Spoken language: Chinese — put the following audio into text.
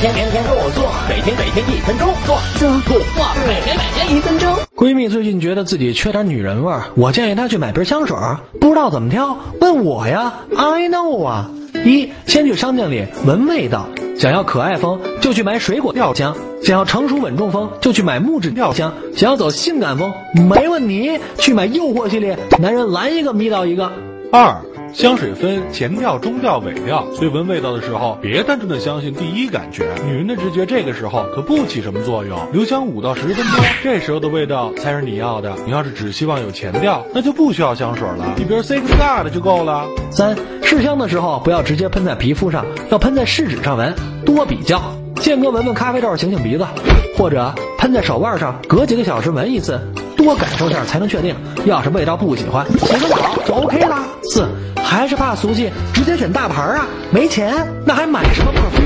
天天天天做做，每天每天一分钟做做做做，每天每天一分钟。闺蜜最近觉得自己缺点女人味儿，我建议她去买瓶香水，不知道怎么挑，问我呀，I know 啊。一，先去商店里闻味道，想要可爱风就去买水果调香，想要成熟稳重风就去买木质调香，想要走性感风没问题，去买诱惑系列，男人来一个迷倒一个。二，香水分前调、中调、尾调，所以闻味道的时候，别单纯的相信第一感觉，女人的直觉这个时候可不起什么作用。留香五到十分钟，这时候的味道才是你要的。你要是只希望有前调，那就不需要香水了，一瓶 Six God 就够了。三，试香的时候不要直接喷在皮肤上，要喷在试纸上闻，多比较。间隔闻闻咖啡豆，醒醒鼻子，或者喷在手腕上，隔几个小时闻一次，多感受下才能确定。要是味道不喜欢，洗个澡就 OK 啦。四，还是怕俗气，直接选大牌啊！没钱那还买什么破？